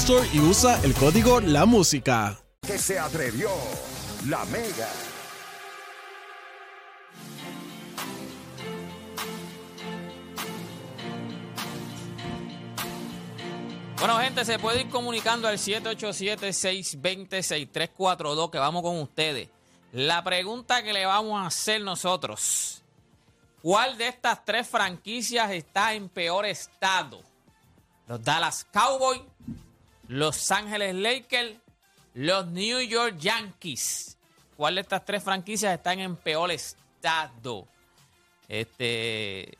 Store y usa el código La Música. que se atrevió la mega. Bueno, gente, se puede ir comunicando al 787-620-6342, que vamos con ustedes. La pregunta que le vamos a hacer nosotros, ¿cuál de estas tres franquicias está en peor estado? Los Dallas Cowboys, Los Ángeles Lakers, los New York Yankees. ¿Cuál de estas tres franquicias están en peor estado? Este...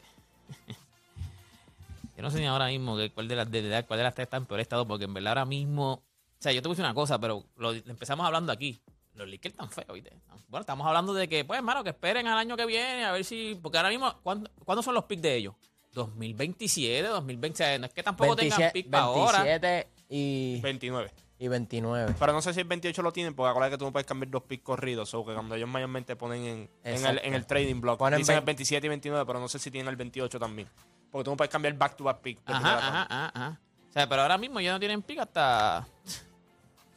Yo no sé ni ahora mismo que cuál de las de, cuál de las tres está en peor estado, porque en verdad ahora mismo. O sea, yo te voy a decir una cosa, pero lo empezamos hablando aquí. Los Lakers están feos, ¿viste? Bueno, estamos hablando de que, pues, hermano, que esperen al año que viene, a ver si. Porque ahora mismo, ¿cuándo, ¿cuándo son los picks de ellos? 2027, 2020. No es que tampoco tengan pick para ahora. 27 y, 29. y 29. Pero no sé si el 28 lo tienen, porque acuérdate que tú no puedes cambiar dos picks corridos. O que cuando ellos mayormente ponen en, en, el, Exacto. en el trading block, Ponen dicen el 27 y 29, pero no sé si tienen el 28 también. Porque tú no puedes cambiar back to back pick. Ajá, ajá, ajá, ajá. O sea, pero ahora mismo ya no tienen pick hasta.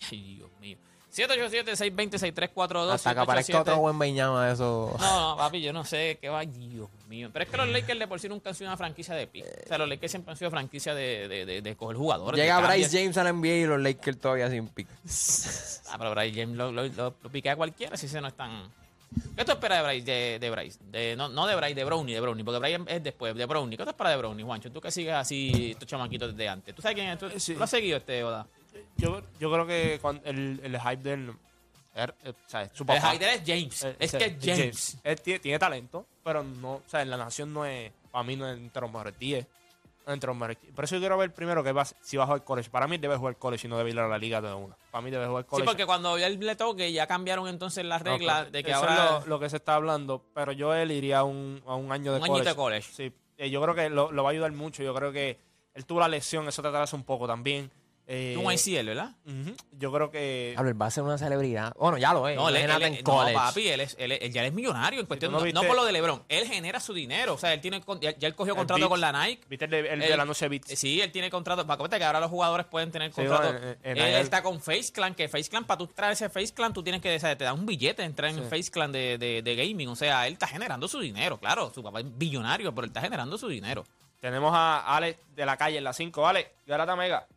Ay, Dios mío. 787-620-6342. Hasta que aparezca otro buen Beñama de eso. No, no, papi, yo no sé qué va. Dios mío. Pero es que los Lakers de por sí nunca han sido una franquicia de pick. O sea, los Lakers siempre han sido franquicia de, de, de, de coger jugadores. Llega de Bryce. James al NBA y los Lakers todavía sin pick. Ah, pero Bryce James lo, lo, lo, lo piquea cualquiera si se no están. ¿Qué tú esperas de Bryce? De, de Bryce? De, no, no de Bryce, de Brownie, de Brownie, porque Bryce es después, de Brownie. ¿Qué tú esperas de Brownie, Juancho? Tú que sigues así estos chamaquitos desde antes. ¿Tú sabes quién es? ¿Tú, Sí. ¿Lo has seguido este Oda? Yo, yo creo que el, el hype del. er- o sea, su El. Haider es James. Eh, es que sea, es James. Él tiene, tiene talento, pero no. O sea, en la nación no es. Para mí no es entre los mejores 10. Entre los mejores 15. Por eso yo quiero ver primero que va, si va a jugar college. Para mí debe jugar college y no debe ir a la liga de una. Para mí debe jugar Sí, college. porque cuando él le toque ya cambiaron entonces las reglas de que eso ahora... es lo, lo que se está hablando. Pero yo él iría a un, a un año de Un college. añito de college. Sí, eh, yo creo que lo, lo va a ayudar mucho. Yo creo que él tuvo la lesión, eso te atrasa un poco también. Eh, un ICL, ¿verdad? Yo creo que. Diablo, él va a ser una celebridad. Bueno, ya lo es. No, él, él- en no, college. papi, él, es, él, es- él ya es millonario en cuestión, tú no no, no viste- por lo de LeBron. Él genera su dinero. O sea, él tiene ya, ya él cogió contrato Beats. con la Nike. ¿Viste el de, el de Él- la noche Beats? Eh, Sí, él tiene contrato. Para que ahora los jugadores pueden tener Sí, contrato. no, en- en- él, está con Face Clan, que Face Clan, para tú traer ese Face Clan, tú tienes que, o sea, te dan un billete de entrar en Face Clan de, de, de gaming. O sea, él está generando su dinero, claro. Su papá es billonario, pero él está generando su dinero. Tenemos a Alex de la calle en la 5. Alex, Garata Mega.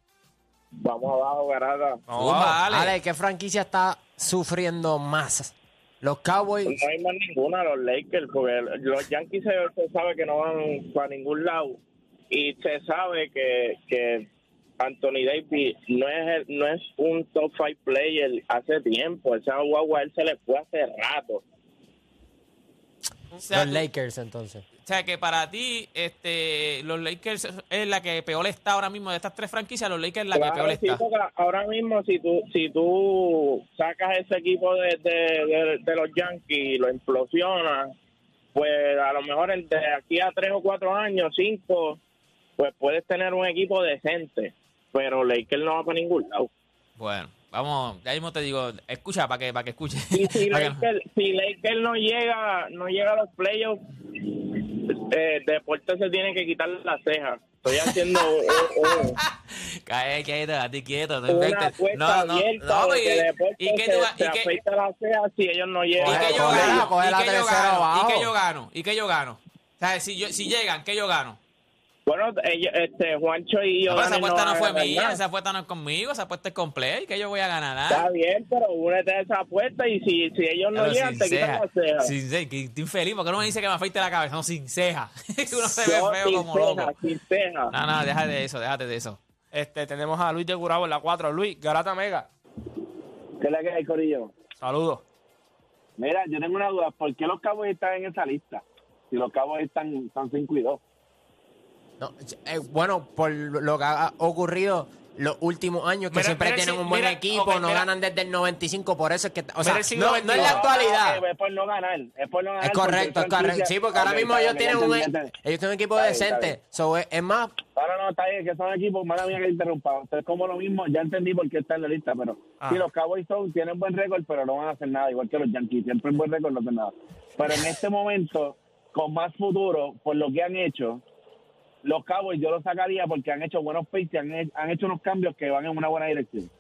Vamos abajo, garata. Vamos abajo. Ale. Ale, ¿qué franquicia está sufriendo más? Los Cowboys. No hay más ninguna, los Lakers, porque los Yankees se, se sabe que no van para ningún lado. Y se sabe que, que Anthony Davis no es el- no es un top five player hace tiempo. Esa guagua él se le fue hace rato. O sea, Los Lakers, entonces. O sea, que para ti, este, los Lakers es la que peor está ahora mismo de estas tres franquicias. Los Lakers es la que peor sí, está. ahora mismo si tú si tú sacas ese equipo de, de, de- de los Yankees y lo implosionas, pues a lo mejor de aquí a tres o cuatro años, cinco, pues puedes tener un equipo decente. Pero Lakers no va para ningún lado. Bueno, vamos, ya mismo te digo, escucha para que, para que escuche. Y si Lakers, si Lakers no llega no llega a los playoffs, eh, Deportes se tiene que quitar la ceja. Estoy haciendo Cae quieto, a ti quieto. no inventes. No, no, abierta no, y, y que se, tú vas- se y que- afeita la ceja si ellos no y llegan. que Coge- yo coge la- gano, coge y que yo gano, y que yo gano, y que yo gano. O sea, si, yo, si llegan, que yo gano. Bueno, ellos, este, Juancho y yo. No, pero esa apuesta no fue mía, esa apuesta no es conmigo, esa apuesta es con Play, que yo voy a ganar. ¿ah? Está bien, pero únete a esa apuesta y si, si ellos no Pero llegan, te quitan la ceja. sin ceja, que estoy infeliz, porque no me dice que me afeite la cabeza, no, sin ceja. Uno se ve feo sin como ceja, loco. sin ceja. No, no, déjate de eso, déjate de eso. Este, tenemos a Luis de Curabo en la 4. Luis, Garata Mega. ¿Qué es la que hay, Corillo? Saludos. Mira, yo tengo una duda. ¿Por qué los cabos están en esa lista? Si los cabos están, están 5 y 2. No, eh, bueno, por lo que ha ocurrido los últimos años, que Mira, siempre mira tienen si- un buen mira, equipo, ok, no mira. ganan desde el 95, por eso es que... O sea, no, no es la actualidad. Es por no ganar. Es por no ganar. Es correcto, es correcto. Sí, porque ahora Ok, mismo está ellos tienen un, ellos tienen un equipo Está decente. bien. So, es, es más, No, no, está bien, que son equipos, mala mía que interrumpa. Ustedes como lo mismo, ya entendí por qué está en la lista, pero Ah. sí, los Cowboys son, tienen buen récord, pero no van a hacer nada, igual que los Yankees, siempre en buen récord no hacen nada. Pero en este momento, con más futuro, por lo que han hecho, los Cowboys yo los sacaría porque han hecho buenos picks y han, han hecho unos cambios que van en una buena dirección.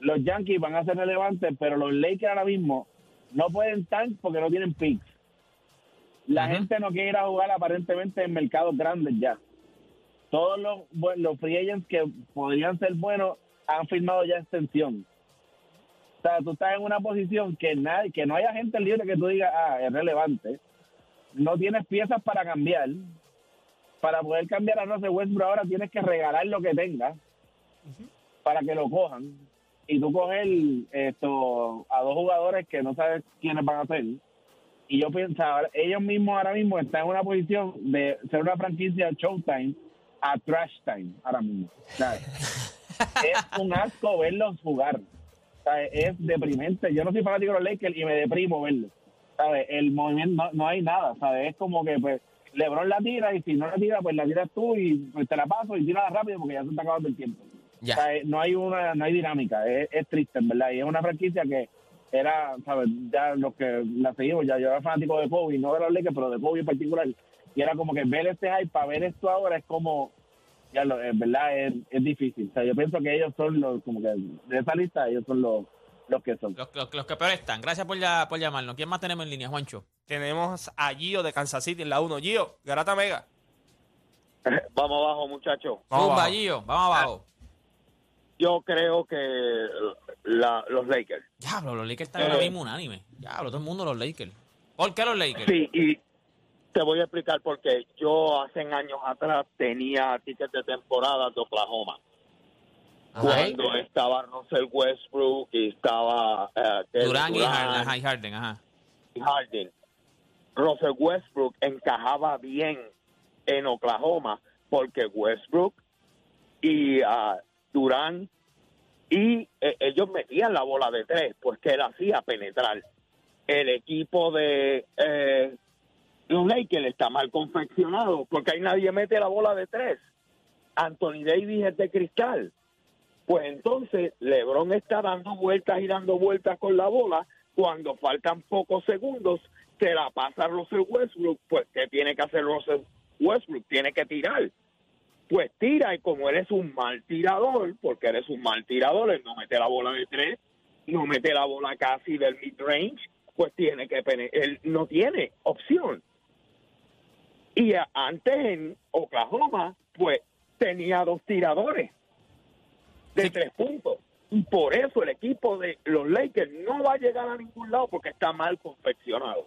Los Yankees van a ser relevantes, pero los Lakers ahora mismo no pueden tank porque no tienen picks. La gente no quiere ir a jugar aparentemente en mercados grandes ya todos los, los free agents que podrían ser buenos han firmado ya extensión. O sea, tú estás en una posición que nadie, que no haya gente libre que tú digas, ah, es relevante. No tienes piezas para cambiar. Para poder cambiar a Russell Westbrook ahora tienes que regalar lo que tengas para que lo cojan. Y tú coger esto a dos jugadores que no sabes quiénes van a ser. Y yo pensaba, ellos mismos ahora mismo están en una posición de ser una franquicia Showtime a Trash Time ahora mismo. ¿sabes? es un asco verlos jugar. ¿sabes? Es deprimente. Yo no soy fanático de los Lakers y me deprimo verlos. ¿sabes? El movimiento, no, no hay nada. ¿sabes? Es como que pues LeBron la tira y si no la tira, pues la tiras tú y pues, te la paso y tira rápido porque ya se está acabando el tiempo. ya. O sea, no hay una no hay dinámica, es, es triste, en verdad. Y es una franquicia que era, ¿sabes? Ya los que la seguimos, ya yo era fanático de Kobe, no de los Lakers, pero de Kobe en particular. Y era como que ver este hype para ver esto ahora es como, ya lo, en verdad es, es difícil. O sea, yo pienso que ellos son los, como que de esa lista, ellos son los, los que son. Los, los- los que peor están. Gracias por, ya, por llamarnos. ¿Quién más tenemos en línea, Juancho? Tenemos a Gio de Kansas City en la 1. Gio, Garata Mega. Vamos abajo, muchachos. Vamos Zumba, abajo. Gio, vamos abajo. Yo creo que la- los Lakers. Diablo, los Lakers están ahora mismo unánime. Diablo, todo el mundo los Lakers. ¿Por qué los Lakers? Sí, y te voy a explicar por qué. Yo hace años atrás tenía tickets de temporada de Oklahoma. Ajá. Cuando estaba Russell Westbrook y estaba eh, Durán y Durant Harden, ajá, y Harden, ajá. y Harden. Russell Westbrook encajaba bien en Oklahoma porque Westbrook y ah, Durán y eh, ellos metían la bola de tres, pues que él hacía penetrar. El equipo de eh, los Lakers está mal confeccionado porque ahí nadie mete la bola de tres. Anthony Davis es de cristal. Pues entonces LeBron está dando vueltas y dando vueltas con la bola. Cuando faltan pocos segundos, se la pasa a Russell Westbrook. Pues, ¿qué tiene que hacer Russell Westbrook? Tiene que tirar. Pues tira, y como eres un mal tirador, porque eres un mal tirador, él no mete la bola de tres, no mete la bola casi del mid-range, pues tiene que pene- él no tiene opción. Y antes en Oklahoma, pues tenía dos tiradores de Sí. tres puntos. Y por eso el equipo de los Lakers no va a llegar a ningún lado porque está mal confeccionado.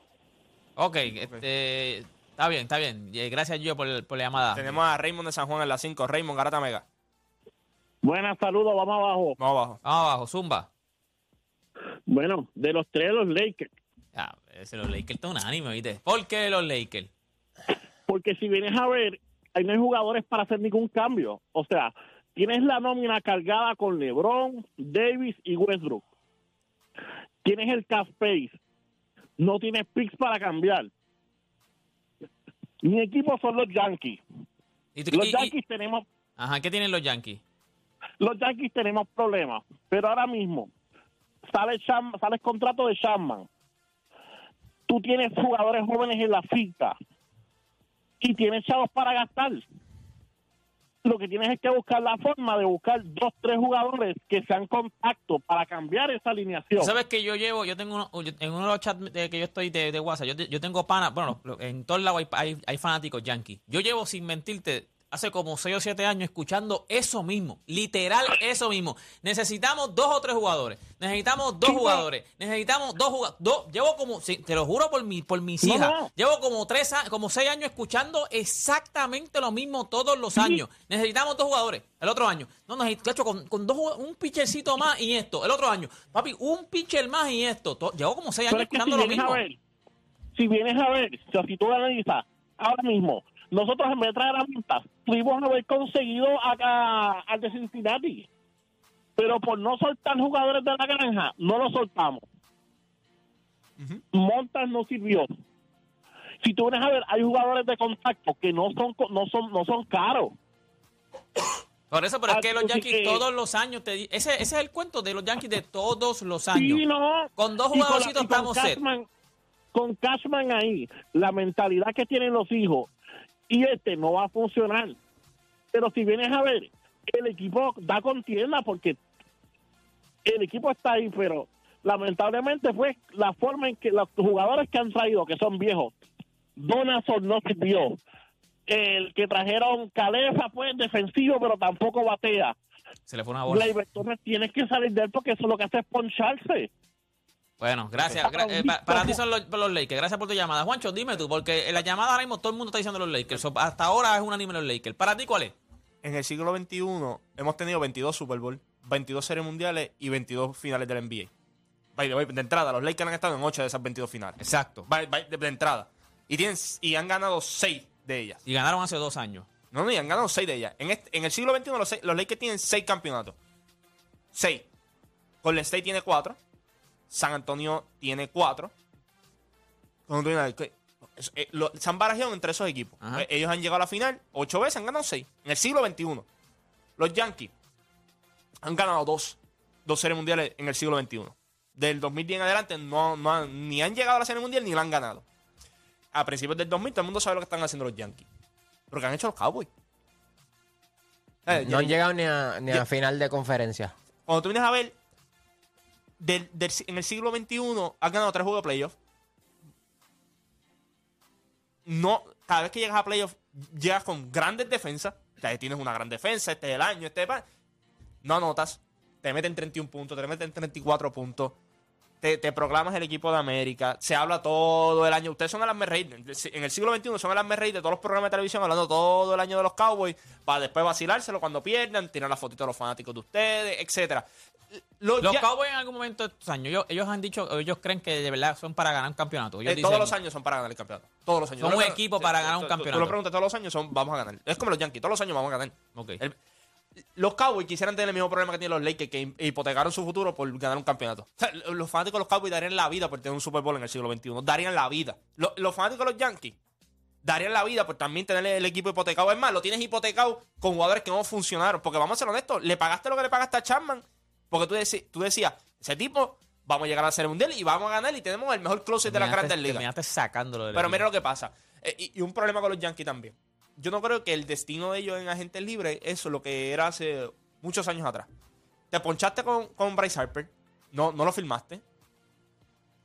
Ok, este, está bien, está bien. Eh, Gracias, Gio, por, por la llamada. Tenemos a Raymond de San Juan en la 5. Raymond, Garata Mega. Buenas, saludos, vamos abajo. Vamos abajo. Vamos abajo, Zumba. Bueno, de los tres, los Lakers. Ese, los Lakers están unánime, ¿viste? ¿Por qué los Lakers? Porque si vienes a ver, ahí no hay jugadores para hacer ningún cambio. O sea, tienes la nómina cargada con LeBron, Davis y Westbrook. Tienes el cap space. No tienes picks para cambiar. Mi equipo son los Yankees. ¿Y tú- Los y- y- Yankees tenemos ajá, ¿qué tienen los Yankees? los Yankees tenemos problemas, pero ahora mismo sale Cham- sale el contrato de Chapman. Tú tienes jugadores jóvenes en la cita y tienes chavos para gastar. Lo que tienes es que buscar la forma de buscar dos, tres jugadores que sean contacto para cambiar esa alineación. ¿Sabes que yo llevo? Yo tengo uno, en uno de los chats que yo estoy de, de WhatsApp, yo, yo tengo pana, bueno, en todos lados hay, hay, hay fanáticos yankees. Yo llevo, sin mentirte, hace como 6 o 7 años escuchando eso mismo, literal eso mismo. Necesitamos dos o tres jugadores, necesitamos dos jugadores, necesitamos dos jugadores. Llevo como, te lo juro por, mi, por mis No, hijas, no. llevo como tres, como seis años escuchando exactamente lo mismo todos los años. Necesitamos dos jugadores. El otro año, no, necesito con, con dos, un pitchercito más y esto. El otro año, papi, un pitcher más y esto. To- llevo como seis Pero años si escuchando lo mismo. a ver, si vienes a ver, o sea, si tú analizas ahora mismo, nosotros en vez de traer a Mintas, pudimos haber conseguido acá al de Cincinnati. Pero por no soltar jugadores de la granja, no lo soltamos. Montas no sirvió. Si tú vienes a ver, hay jugadores de contacto que no son no son no son caros. Por eso, pero es que los Yankees que- todos los años, te, ese, ese es el cuento de los Yankees de todos los años. Sí, no. Con dos jugadorcitos con estamos set. Cashman- Con Cashman ahí, la mentalidad que tienen los hijos y este no va a funcionar. Pero si vienes a ver, el equipo da contienda porque el equipo está ahí, pero lamentablemente fue la forma en que los jugadores que han traído, que son viejos, Donaldson no sirvió. El que trajeron Calefa fue defensivo, pero tampoco batea. Se le fue una bola. Torres tienes que salir de él porque eso lo que hace es poncharse. Bueno, gracias. gra- eh, pa- para ti son los, los Lakers. Gracias por tu llamada. Juancho, dime tú, porque en la llamada ahora mismo todo el mundo está diciendo los Lakers. So, hasta ahora es unánime los Lakers. ¿Para ti cuál es? En el siglo XXI hemos tenido 22 Super Bowl, 22 series mundiales y 22 finales del NBA. By the way, de entrada, los Lakers han estado en 8 de esas 22 finales. Exacto. By- by- de, de entrada. Y, tienen, y han ganado 6 de ellas. Y ganaron hace dos años. No, no, y han ganado 6 de ellas. En, este- en el siglo XXI los, seis- los Lakers tienen 6 campeonatos. 6. Golden State tiene 4. San Antonio tiene 4. eh, se han barajeado entre esos equipos. Ajá. Eh, Ellos han llegado a la final 8 veces, han ganado 6. En el siglo XXI. Los Yankees han ganado 2. Dos series mundiales en el siglo XXI. Del 2010 en adelante no, no han- ni han llegado a la serie mundial ni la han ganado. A principios del 2000 todo el mundo sabe lo que están haciendo los Yankees. Pero que han hecho los Cowboys. Eh, No han llegado ni a, ni a ya- final de conferencia. cuando tú vienes a ver, del- del- en el siglo XXI has ganado tres juegos de playoff. No, cada vez que llegas a playoff, llegas con grandes defensas. O tienes una gran defensa, este es el año, este es el- No anotas, te meten 31 puntos, te meten 34 puntos. Te, te proclamas el equipo de América, se habla todo el año. Ustedes son el asme rey. En el siglo XXI son el asme rey de todos los programas de televisión hablando todo el año de los Cowboys para después vacilárselo cuando pierdan, tirar la fotito de los fanáticos de ustedes, etcétera. Los, Los Ya- Cowboys en algún momento de estos años, ellos, ellos han dicho, ellos creen que de verdad son para ganar un campeonato. Ellos eh, dicen- todos los años son para ganar el campeonato. Todos los años. Son un equipo para ganar un campeonato. Tú lo preguntas todos los años, son vamos a ganar. Es como los Yankees, todos los años vamos a ganar. Ok. El- los Cowboys quisieran tener el mismo problema que tienen los Lakers, que hi- hipotecaron su futuro por ganar un campeonato. O sea, los fanáticos de los Cowboys darían la vida por tener un Super Bowl en el siglo XXI. Darían la vida. Los, los fanáticos de los Yankees darían la vida por también tener el equipo hipotecado. Es más, lo tienes hipotecado con jugadores que no funcionaron. Porque vamos a ser honestos, le pagaste lo que le pagaste a Chapman. Porque tú, decías, ese tipo, vamos a llegar a la Serie Mundial y vamos a ganar y tenemos el mejor closet de Terminaste- grandes ligas. la Pero mira lo que pasa. Eh, y, y un problema con los Yankees también. Yo no creo que el destino de ellos en agentes libres es lo que era hace muchos años atrás. Te ponchaste con, con Bryce Harper. No, no lo firmaste.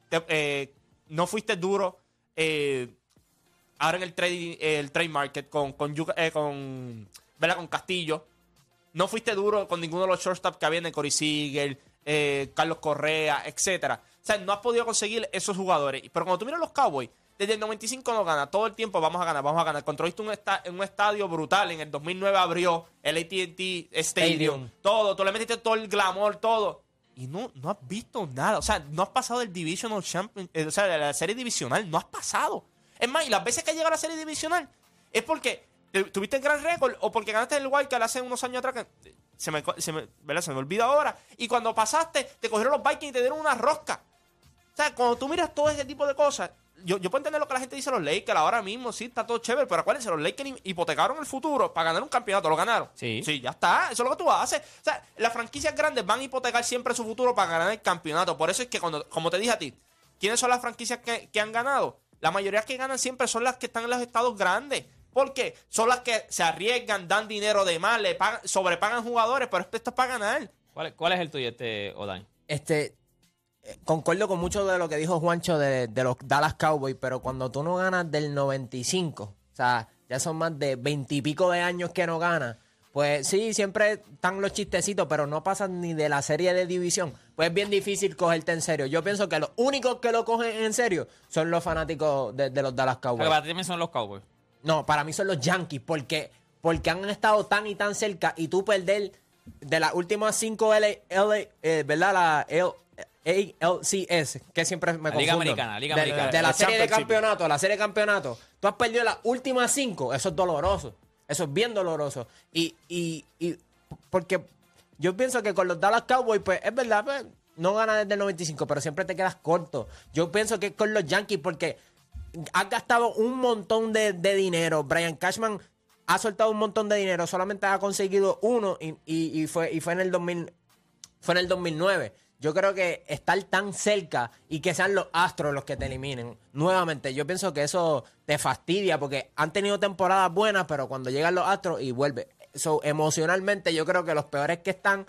Te- eh, no fuiste duro eh, ahora en el trade, el trade market con, con, eh, con, con Castillo. No fuiste duro con ninguno de los shortstop que habían de Corey Seager, Carlos Correa, etcétera. O sea, no has podido conseguir esos jugadores. Pero cuando tú miras los Cowboys, desde el 95 no gana. Todo el tiempo vamos a ganar, vamos a ganar. Construiste un, esta- un estadio brutal. En el 2009 abrió el AT&T Stadium. Stadium. Todo. Tú le metiste todo el glamour, todo. Y no, no has visto nada. O sea, no has pasado el Divisional Champion. eh, o sea, la serie divisional. No has pasado. Es más, y las veces que llega a la serie divisional es porque te- tuviste el gran récord o porque ganaste el Wildcard hace unos años atrás que se me, se me, ¿verdad? se me olvida ahora. Y cuando pasaste, te cogieron los Vikings y te dieron una rosca. O sea, cuando tú miras todo ese tipo de cosas, yo, yo puedo entender lo que la gente dice los Lakers ahora mismo, sí, está todo chévere, pero acuérdense, los Lakers hipotecaron el futuro para ganar un campeonato, lo ganaron. Sí. Sí, ya está, eso es lo que tú haces. O sea, las franquicias grandes van a hipotecar siempre su futuro para ganar el campeonato. Por eso es que cuando, como te dije a ti, ¿quiénes son las franquicias que, que han ganado? La mayoría que ganan siempre son las que están en los estados grandes. ¿Por qué? Son las que se arriesgan, dan dinero de más, le pagan, sobrepagan jugadores, pero esto es para ganar. ¿Cuál, es- cuál es el tuyo, este, Odain? Este, concuerdo con mucho de lo que dijo Juancho de, de los Dallas Cowboys, pero cuando tú no ganas del 95, o sea, ya son más de veintipico de años que no gana. Pues sí, siempre están los chistecitos, pero no pasan ni de la serie de división. Pues es bien difícil cogerte en serio. Yo pienso que los únicos que lo cogen en serio son los fanáticos de, de los Dallas Cowboys. para ti también son los Cowboys. No, para mí son los Yankees, porque, porque han estado tan y tan cerca y tú perder de las últimas cinco LA, LA, eh, ¿verdad? La L- ALCS, que siempre me La Liga confundo. Americana, Liga de, Americana. de la La serie de campeonato, la serie de campeonato. Tú has perdido las últimas cinco, eso es doloroso. Eso es bien doloroso. Y, y, y porque yo pienso que con los Dallas Cowboys, pues es verdad, pues, no gana desde el 95, pero siempre te quedas corto. Yo pienso que es con los Yankees porque has gastado un montón de, de dinero. Brian Cashman ha soltado un montón de dinero, solamente ha conseguido uno y, y- y fue, y fue en el 2000, fue en el 2009. Yo creo que estar tan cerca y que sean los Astros los que te eliminen nuevamente, yo pienso que eso te fastidia porque han tenido temporadas buenas, pero cuando llegan los Astros y vuelve. So, emocionalmente, yo creo que los peores que están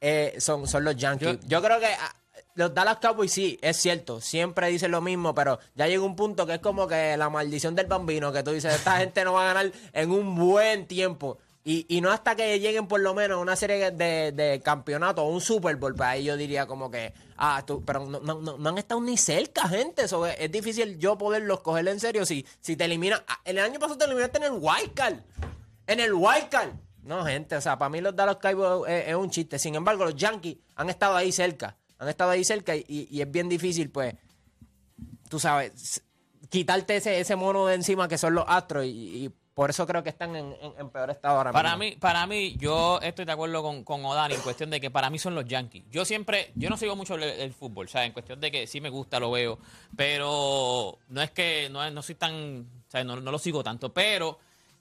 eh, son, son los Yankees. Yo, creo que ah, los Dallas Cowboys sí, es cierto, siempre dicen lo mismo, pero ya llega un punto que es como que la maldición del bambino, que tú dices, esta gente no va a ganar en un buen tiempo. Y, y no hasta que lleguen por lo menos a una serie de, de campeonato o un Super Bowl, pues ahí yo diría como que, ah, tú, pero no, no, no- han estado ni cerca, gente. Es, es difícil yo poderlos coger en serio si, si te eliminan. ah, El año pasado te eliminaste en el Wild Card. En el Wild Card. No, gente, o sea, para mí los Dallas Cowboys es, un chiste. Sin embargo, los Yankees han estado ahí cerca. Han estado ahí cerca y, y es bien difícil, pues, tú sabes, quitarte ese, ese mono de encima que son los Astros y por eso creo que están en, en- en peor estado ahora Para mismo. mí, para mí, yo estoy de acuerdo con, con Odani en cuestión de que para mí son los Yankees. Yo siempre, yo no sigo mucho el, el fútbol, ¿sabes? En cuestión de que sí me gusta, lo veo, pero no es que no, no soy tan, ¿sabes? No, no lo sigo tanto, pero,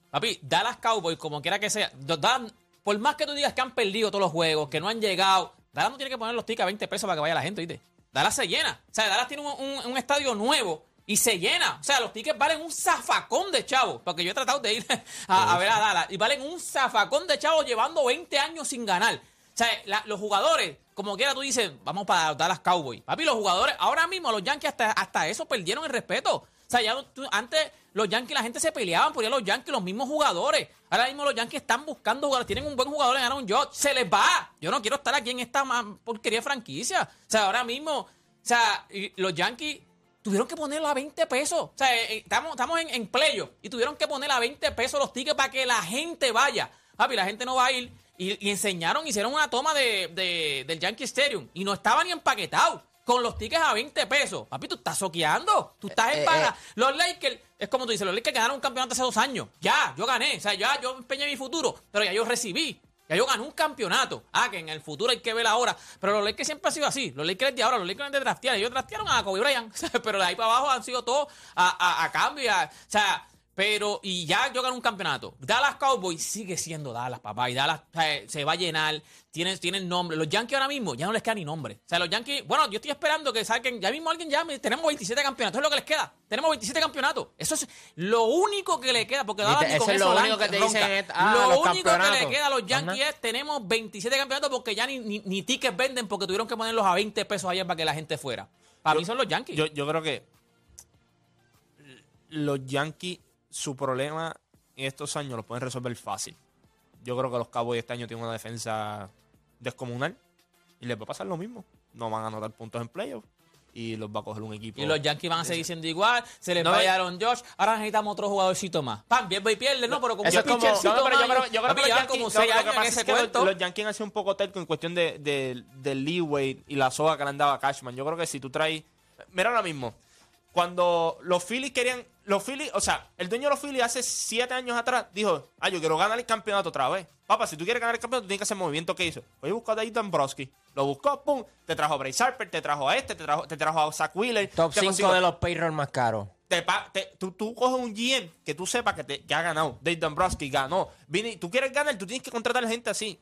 papi, Dallas Cowboys, como quiera que sea, Dallas- por más que tú digas que han perdido todos los juegos, que no han llegado, Dallas no tiene que poner los tickets a 20 pesos para que vaya la gente, ¿viste? Dallas se llena. O sea, Dallas tiene un, un- un estadio nuevo y se llena. O sea, los tickets valen un zafacón de chavos. Porque yo he tratado de ir a, a ver a Dallas y valen un zafacón de chavos llevando 20 años sin ganar. O sea, la- los jugadores, como quiera tú dices, vamos para Dallas Cowboys. Papi, los jugadores, ahora mismo los Yankees hasta, hasta eso perdieron el respeto. O sea, ya tú- antes los Yankees, la gente se peleaban por ir a los Yankees, los mismos jugadores. Ahora mismo los Yankees están buscando jugadores, tienen un buen jugador en Aaron Judge, se les va. Yo no quiero estar aquí en esta porquería de franquicia. O sea, ahora mismo, o sea, los Yankees tuvieron que ponerlo a 20 pesos. O sea, eh, eh, estamos, estamos en, en playoff y tuvieron que poner a 20 pesos los tickets para que la gente vaya. Papi, la gente no va a ir. Y, y enseñaron, hicieron una toma de, de- del Yankee Stadium y no estaba ni empaquetado. Con los tickets a 20 pesos. Papi, tú estás soqueando. Tú estás en Eh, para. eh. Los Lakers, es como tú dices, los Lakers ganaron un campeonato hace dos años. Ya, yo gané. O sea, ya yo empeñé mi futuro. Pero ya yo recibí. Ya yo gané un campeonato. Ah, que en el futuro hay que ver ahora. Pero los Lakers siempre han sido así. Los Lakers de ahora, los Lakers de draftear. Ellos draftearon a Kobe Bryant. Pero de ahí para abajo han sido todos a, a- cambio. o sea, pero, y ya yo gané un campeonato. Dallas Cowboys sigue siendo Dallas, papá. Y Dallas se va a llenar. Tienen, tienen nombre. Los Yankees ahora mismo ya no les queda ni nombre. O sea, los Yankees, bueno, yo estoy esperando que saquen, ya mismo alguien llame. Tenemos 27 campeonatos. Es lo que les queda. Tenemos 27 campeonatos. Eso es lo único que le queda. Porque Dallas ni con eso es lo único que te dicen ah, Lo los único que le queda a los Yankees Ajá. es tenemos 27 campeonatos porque ya ni, ni, ni tickets venden porque tuvieron que ponerlos a 20 pesos ayer para que la gente fuera. Para mí son los Yankees. Yo, yo creo que los Yankees, su problema en estos años lo pueden resolver fácil. Yo creo que los Cowboys este año tienen una defensa descomunal y les va a pasar lo mismo. No van a anotar puntos en playoffs y los va a coger un equipo. Y los Yankees van a seguir siendo igual, se les No, fallaron Josh, ahora necesitamos otro jugadorcito más. Pam, bien y pierde, no, pero como Eso es como- No, pero yo creo, yo creo papi, que los Yankees, como seis que años en pasa ese es que los- cuento. los Yankees han sido un poco terco en cuestión de, de- del leeway y la soga que le han dado a Cashman. Yo creo que si tú traes... Mira ahora mismo, cuando los Phillies querían... Los Phillies, o sea, el dueño de los Phillies hace siete años atrás dijo, ah, yo quiero ganar el campeonato otra vez. Papá, si tú quieres ganar el campeonato, tienes que hacer movimiento que hizo. Oye, buscó a Dave Dombrowski. Lo buscó, pum, te trajo a Bryce Harper, te trajo a este, te trajo, te trajo a Zach Wheeler. Top te 5 consiguió- de los payroll más caros. te pa- te- tú, tú coges un GM que tú sepas que, te, que ha ganado. Dave Dombrowski ganó. Vini, tú quieres ganar, tú tienes que contratar gente así.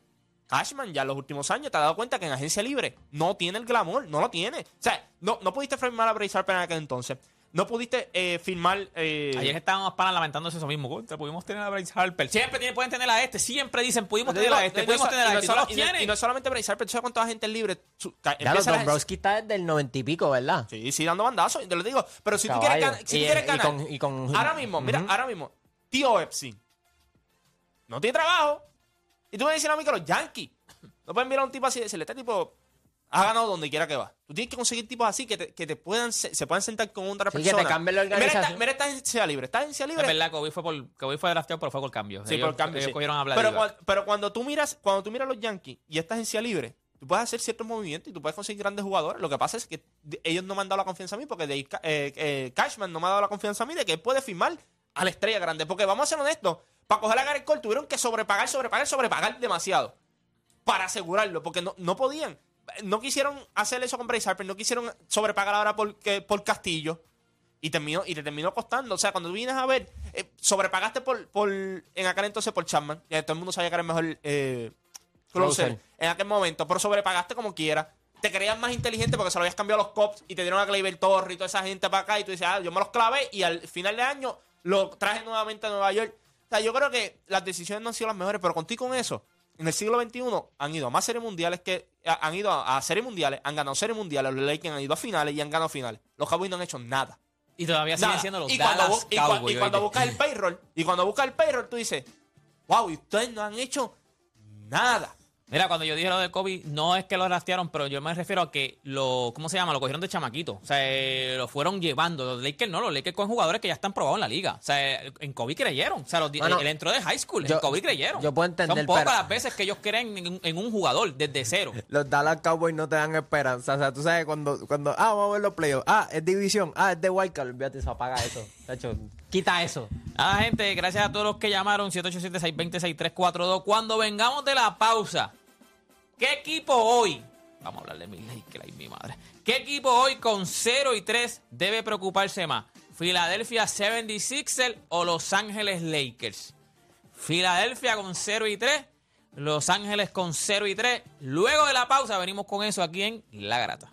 Cashman ya en los últimos años te has dado cuenta que en agencia libre no tiene el glamour, no lo tiene. O sea, no, no pudiste firmar a Bryce Harper en aquel entonces. No pudiste eh, firmar... eh, Ayer estábamos para lamentándose eso mismo. Contra, pudimos tener a Bryce Harper. Siempre tienen- pueden tener a este. Siempre dicen, pudimos te tener a este. no Pudimos tener a este. es Y no solo- los y no- tienen. y no solamente Bryce Harper, ¿tú sabes libres? Su- ca- Ya los Dombrowski está desde el 90 y pico, ¿verdad? Sí, sí, dando bandazos. Te lo digo. Pero si tú quieres ganar... Si Y- tú quieres y ganar con- y con- ahora mismo, mira, ahora mismo. tío Epstein. No tiene trabajo. Y tú me dices a mí que los Yankees no pueden mirar a un tipo así y decirle, este tipo ha ganado donde quiera que va. Tú tienes que conseguir tipos así que, te, que te puedan, se, se puedan sentar con otra Sí, que persona. te cambien la Mira organización. mira esta agencia libre. Esta agencia libre Es verdad, Kobe fue, por, Kobe fue drafteado, pero fue por cambio. Sí, ellos, por cambio. ellos sí. cogieron a pero, Vladimir. cuan- pero cuando tú miras, cuando tú miras los Yankees y esta agencia libre, tú puedes hacer ciertos movimientos y tú puedes conseguir grandes jugadores. Lo que pasa es que ellos no me han dado la confianza a mí porque Dave eh, eh, Cashman no me ha dado la confianza a mí de que él puede firmar a la estrella grande. Porque vamos a ser honestos, para coger a Gareth Cole tuvieron que sobrepagar, sobrepagar, sobrepagar demasiado para asegurarlo, porque no, no podían. No quisieron hacer eso con Bryce Harper, no quisieron sobrepagar ahora por, que- por Castillo. Y, terminó, y te terminó costando. O sea, cuando tú vienes a ver, eh, sobrepagaste por, por en aquel entonces por Chapman. Ya todo el mundo sabía que era el mejor eh, closer en aquel momento. Pero sobrepagaste como quiera. Te creías más inteligente porque se lo habías cambiado a los cops y te dieron a Gleyber Torres y toda esa gente para acá. Y tú dices, ah, yo me los clavé y al final de año lo traje nuevamente a Nueva York. O sea, yo creo que las decisiones no han sido las mejores, pero contigo con eso, en el siglo XXI han ido a más series mundiales que. Han ido a, a series mundiales, han ganado series mundiales, los Lakers han ido a finales y han ganado finales. Los Cowboys no han hecho nada. Y todavía siguen siendo los y cuando, Dallas bu- y cua- Cowboys. y cuando buscas el payroll, y cuando buscas el payroll, tú dices, wow, y ustedes no han hecho nada. Mira, cuando yo dije lo de Kobe, no es que lo rastrearon, pero yo me refiero a que lo, ¿cómo se llama? Lo cogieron de chamaquito. O sea, eh, lo fueron llevando. Los Lakers no, los Lakers con jugadores que ya están probados en la liga. O sea, en Kobe creyeron. O sea, los, él entró de high school, yo- en Kobe creyeron. yo puedo entender, Son pocas pero- las veces que ellos creen en, un- en un jugador desde cero. Los Dallas Cowboys no te dan esperanza. O sea, tú sabes cuando, cuando ah, vamos a ver los playoffs. Ah, es división. Ah, es de Wildcard. Olvídate eso, apaga eso. Tacho, quita eso. Ah, gente, gracias a todos los que llamaron 787-620-6342. Cuando vengamos de la pausa, ¿qué equipo hoy? Vamos a hablar de mi Lakers, ay, mi madre. ¿Qué equipo hoy con 0 y 3 debe preocuparse más? ¿Philadelphia 76ers o Los Ángeles Lakers? Filadelfia con 0 y 3, Los Ángeles con 0 y 3. Luego de la pausa venimos con eso aquí en La Grata.